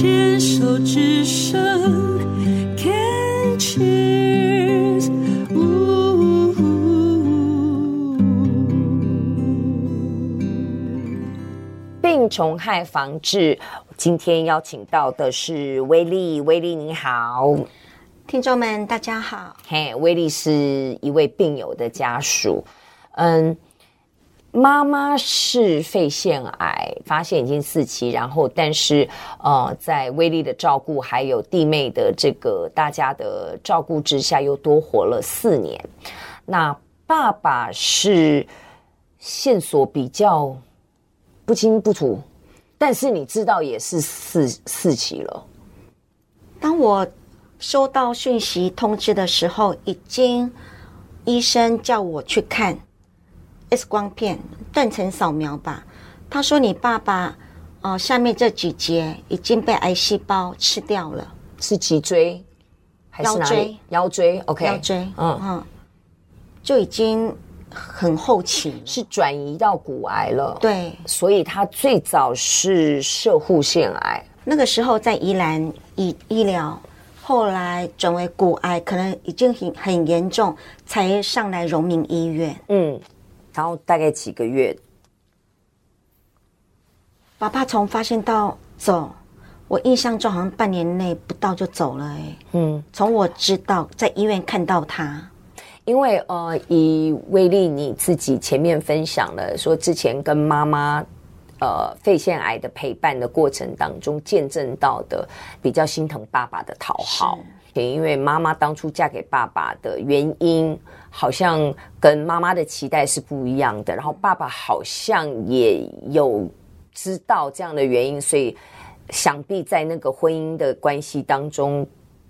牵手之声，Can cheers，病虫害防治，今天邀请到的是威利，威利你好，听众们大家好。嘿，威利是一位病友的家属，嗯。妈妈是肺腺癌，发现已经四期，然后但是呃，在威利的照顾还有弟妹的这个大家的照顾之下，又多活了四年。那爸爸是线索比较不清不楚，但是你知道也是四四期了。当我收到讯息通知的时候，已经医生叫我去看。X 光片断层扫描吧，他说你爸爸哦、呃，下面这几节已经被癌细胞吃掉了，是脊椎还是哪里？腰椎？腰椎，OK，腰椎，嗯嗯，就已经很后期，是转移到骨癌了。对，所以他最早是射护腺癌，那个时候在宜兰医医疗，后来转为骨癌，可能已经很很严重，才上来荣民医院。嗯。然后大概几个月，爸爸从发现到走，我印象中好像半年内不到就走了哎。嗯，从我知道在医院看到他，因为呃，以威力你自己前面分享了说，之前跟妈妈呃肺腺癌的陪伴的过程当中，见证到的比较心疼爸爸的讨好。也因为妈妈当初嫁给爸爸的原因，好像跟妈妈的期待是不一样的。然后爸爸好像也有知道这样的原因，所以想必在那个婚姻的关系当中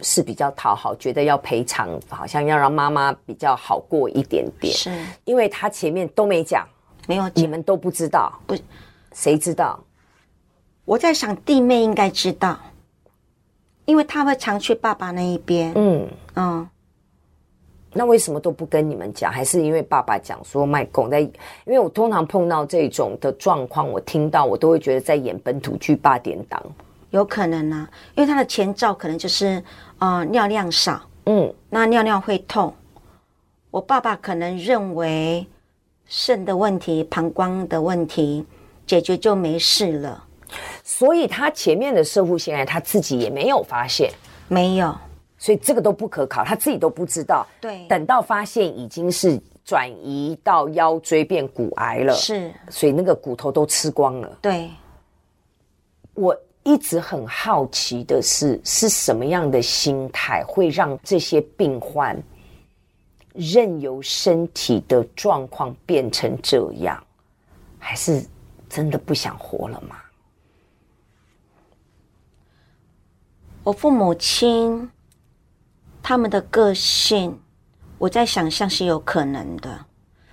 是比较讨好，觉得要赔偿，好像要让妈妈比较好过一点点。是，因为他前面都没讲，没有，你们都不知道，不，谁知道？我在想弟妹应该知道。因为他会常去爸爸那一边，嗯嗯，那为什么都不跟你们讲？还是因为爸爸讲说卖拱在？因为我通常碰到这种的状况，我听到我都会觉得在演本土剧八点档，有可能、啊，因为他的前兆可能就是呃尿量少，嗯，那尿尿会痛，我爸爸可能认为肾的问题、膀胱的问题解决就没事了。所以他前面的摄护腺癌他自己也没有发现，没有，所以这个都不可考，他自己都不知道。对，等到发现已经是转移到腰椎变骨癌了，是，所以那个骨头都吃光了。对，我一直很好奇的是，是什么样的心态会让这些病患任由身体的状况变成这样，还是真的不想活了吗？我父母亲他们的个性，我在想象是有可能的。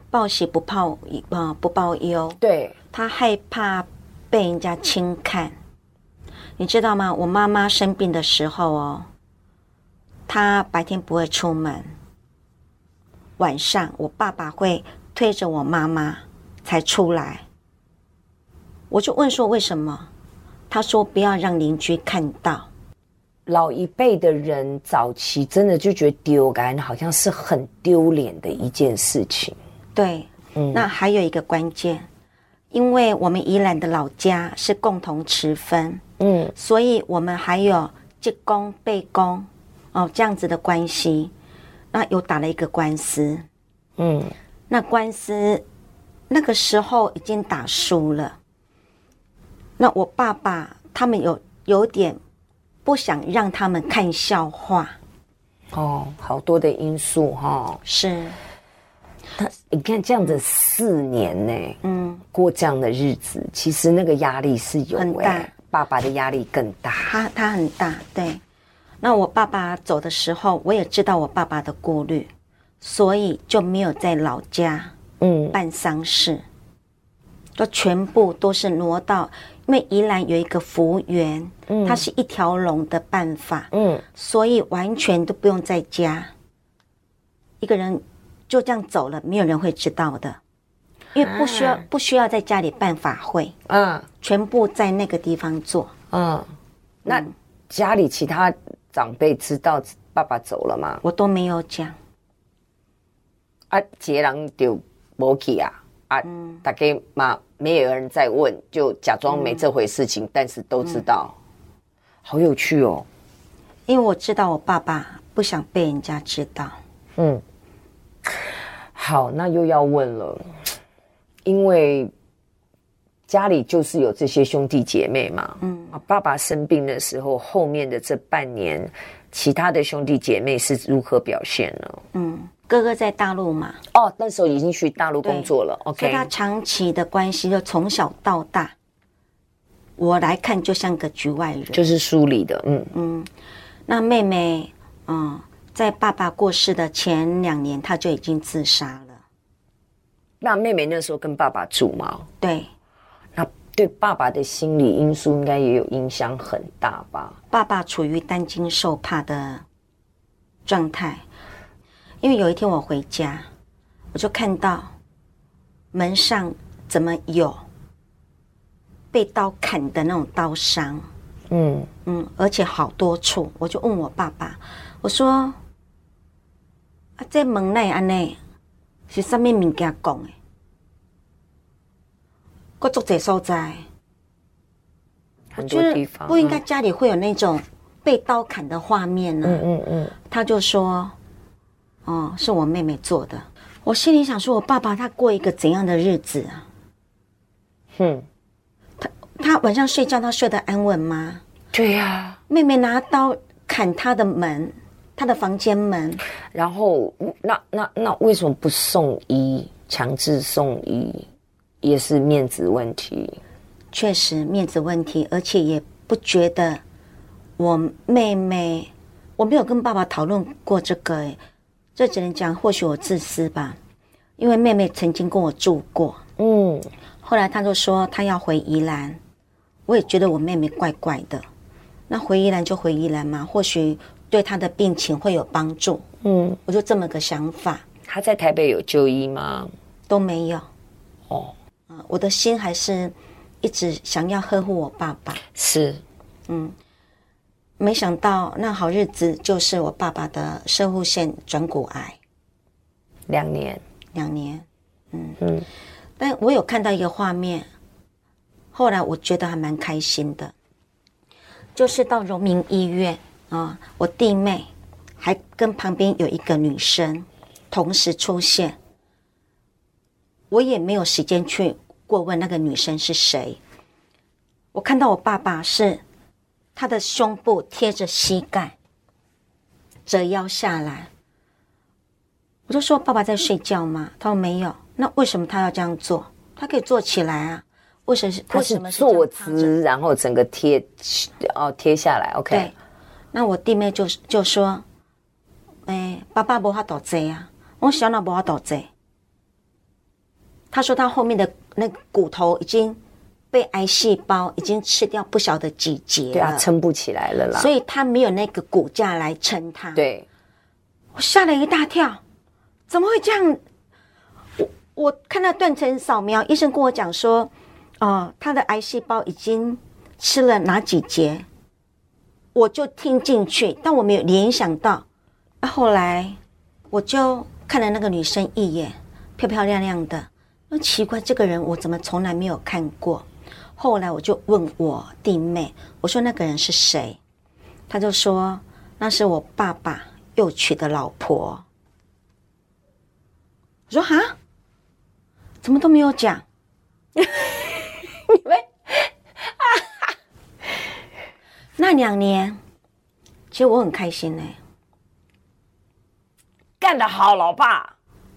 报喜不报啊，不报忧。对，他害怕被人家轻看，你知道吗？我妈妈生病的时候哦，她白天不会出门，晚上我爸爸会推着我妈妈才出来。我就问说为什么？他说不要让邻居看到。老一辈的人早期真的就觉得丢感，好像是很丢脸的一件事情。对，嗯，那还有一个关键，因为我们宜兰的老家是共同持分，嗯，所以我们还有继公、被公哦这样子的关系，那又打了一个官司，嗯，那官司那个时候已经打输了，那我爸爸他们有有点。不想让他们看笑话，哦，好多的因素哈、哦，是。他你看这样子四年呢，嗯，过这样的日子，其实那个压力是有很大，爸爸的压力更大，他他很大，对。那我爸爸走的时候，我也知道我爸爸的顾虑，所以就没有在老家嗯办丧事，就全部都是挪到。因为宜兰有一个服务员，嗯，它是一条龙的办法，嗯，所以完全都不用在家，一个人就这样走了，没有人会知道的，因为不需要、啊、不需要在家里办法会，嗯，全部在那个地方做，嗯，那家里其他长辈知道爸爸走了吗？我都没有讲。啊，杰郎就没去啊啊！嗯、大概嘛，没有人再问，就假装没这回事情，嗯、但是都知道，嗯、好有趣哦。因为我知道我爸爸不想被人家知道。嗯，好，那又要问了，因为家里就是有这些兄弟姐妹嘛。嗯，啊爸爸生病的时候，后面的这半年，其他的兄弟姐妹是如何表现呢？嗯。哥哥在大陆嘛？哦，那时候已经去大陆工作了。OK，所以他长期的关系就从小到大，我来看就像个局外人，就是疏离的。嗯嗯，那妹妹，嗯，在爸爸过世的前两年，他就已经自杀了。那妹妹那时候跟爸爸住吗？对，那对爸爸的心理因素应该也有影响很大吧？爸爸处于担惊受怕的状态。因为有一天我回家，我就看到门上怎么有被刀砍的那种刀伤，嗯嗯，而且好多处，我就问我爸爸，我说：“啊，这门内安内是什么物件讲的？各做这所在，很多地方不应该家里会有那种被刀砍的画面呢。”嗯嗯嗯，他就说。哦，是我妹妹做的。我心里想说，我爸爸他过一个怎样的日子啊？哼，他他晚上睡觉他睡得安稳吗？对呀、啊，妹妹拿刀砍他的门，他的房间门。然后，那那那为什么不送医？强制送医也是面子问题。确实面子问题，而且也不觉得我妹妹，我没有跟爸爸讨论过这个诶。这只能讲，或许我自私吧，因为妹妹曾经跟我住过，嗯，后来她就说她要回宜兰，我也觉得我妹妹怪怪的，那回宜兰就回宜兰嘛，或许对她的病情会有帮助，嗯，我就这么个想法。她在台北有就医吗？都没有，哦，我的心还是一直想要呵护我爸爸，是，嗯。没想到那好日子就是我爸爸的摄护腺转骨癌，两年，两年，嗯。嗯，但我有看到一个画面，后来我觉得还蛮开心的，就是到荣民医院啊，我弟妹还跟旁边有一个女生同时出现，我也没有时间去过问那个女生是谁，我看到我爸爸是。他的胸部贴着膝盖，折腰下来。我就说：“爸爸在睡觉吗？”他说：“没有。”那为什么他要这样做？他可以坐起来啊？为什么是？他是坐姿，然后整个贴哦贴下来。OK。对。那我弟妹就就说：“哎，爸爸不怕倒贼啊，我小脑不怕倒贼。”他说他后面的那个骨头已经。被癌细胞已经吃掉不晓得几节了，对啊，撑不起来了啦。所以他没有那个骨架来撑他。对，我吓了一大跳，怎么会这样？我我看到断层扫描，医生跟我讲说，哦、呃，他的癌细胞已经吃了哪几节，我就听进去，但我没有联想到。啊，后来我就看了那个女生一眼，漂漂亮亮的，那奇怪，这个人我怎么从来没有看过？后来我就问我弟妹，我说那个人是谁？他就说那是我爸爸又娶的老婆。我说哈，怎么都没有讲？你们那两年，其实我很开心呢，干得好，老爸。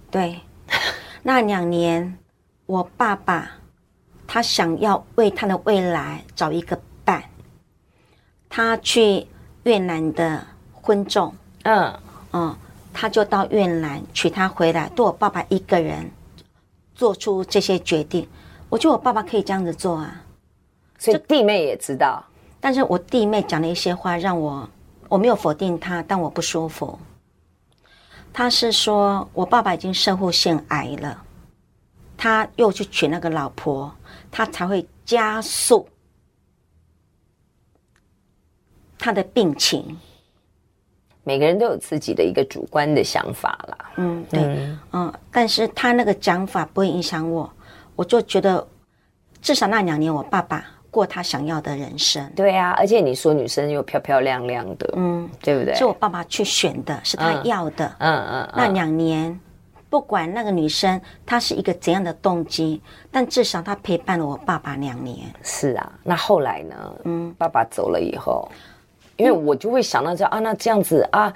对，那两年我爸爸。他想要为他的未来找一个伴，他去越南的婚众，嗯嗯，他就到越南娶她回来，对我爸爸一个人做出这些决定。我觉得我爸爸可以这样子做啊，所以弟妹也知道。但是我弟妹讲了一些话，让我我没有否定他，但我不舒服。他是说我爸爸已经摄护腺癌了，他又去娶那个老婆。他才会加速他的病情。每个人都有自己的一个主观的想法啦。嗯，对，嗯，嗯，但是他那个讲法不会影响我，我就觉得至少那两年我爸爸过他想要的人生。对啊，而且你说女生又漂漂亮亮的，嗯，对不对？是我爸爸去选的，是他要的。嗯嗯，嗯，嗯。那两年，不管那个女生她是一个怎样的动机，但至少她陪伴了我爸爸两年。是啊，那后来呢？嗯，爸爸走了以后。因为我就会想到这啊，那这样子啊，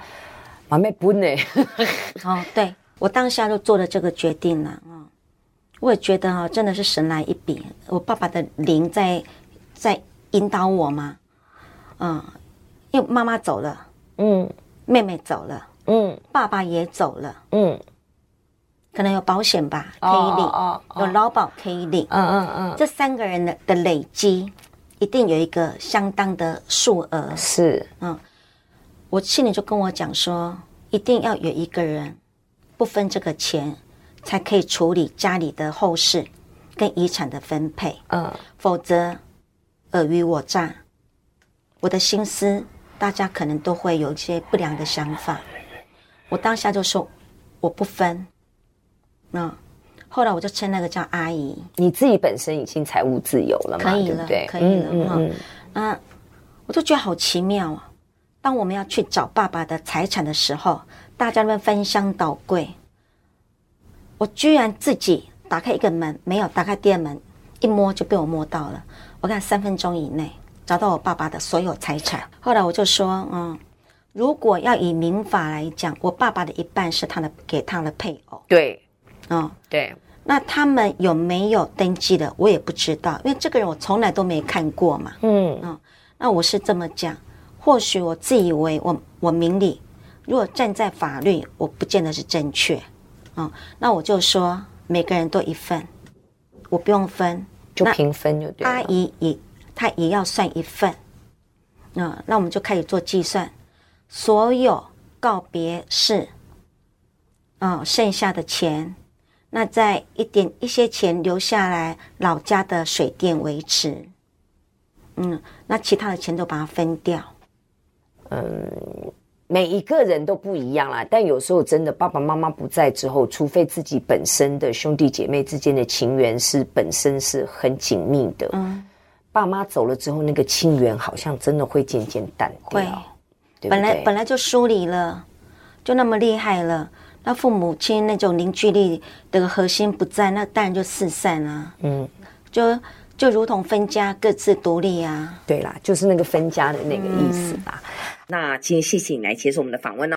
妈妹不呢？哦，对，我当下就做了这个决定了。嗯，我也觉得哈，真的是神来一笔，我爸爸的灵在在引导我嘛。嗯，因为妈妈走了，嗯，妹妹走了，嗯，爸爸也走了，嗯，可能有保险吧，可以领，哦哦。哦、有劳保可以领，嗯嗯嗯，这三个人的的累积。一定有一个相当的数额，是，嗯，我心里就跟我讲说，一定要有一个人不分这个钱，才可以处理家里的后事跟遗产的分配，嗯，否则尔虞我诈，我的心思大家可能都会有一些不良的想法，我当下就说我不分，嗯。后来我就称那个叫阿姨。你自己本身已经财务自由了嘛？可以了，对，对，可以了。嗯嗯，嗯，我就觉得好奇妙啊！当我们要去找爸爸的财产的时候，大家们翻箱倒柜，我居然自己打开一个门，没有打开第二门，一摸就被我摸到了。我看三分钟以内找到我爸爸的所有财产。后来我就说，嗯，如果要以民法来讲，我爸爸的一半是他的，给他的配偶。对。哦，对，那他们有没有登记的，我也不知道，因为这个人我从来都没看过嘛。嗯，嗯，那我是这么讲，或许我自以为我我明理，如果站在法律，我不见得是正确。嗯，那我就说每个人都一份，我不用分，就平分就对了。阿姨也，她也要算一份。嗯，那我们就开始做计算，所有告别式，嗯，剩下的钱。那再一点一些钱留下来，老家的水电维持，嗯，那其他的钱都把它分掉。嗯，每一个人都不一样啦，但有时候真的爸爸妈妈不在之后，除非自己本身的兄弟姐妹之间的情缘是本身是很紧密的，嗯，爸妈走了之后，那个亲缘好像真的会渐渐淡掉。对，本来本来就疏离了，就那么厉害了。那父母亲那种凝聚力的核心不在，那当然就四散啊。嗯，就就如同分家各自独立啊。对啦，就是那个分家的那个意思吧。嗯、那今天谢谢你来接受我们的访问呢。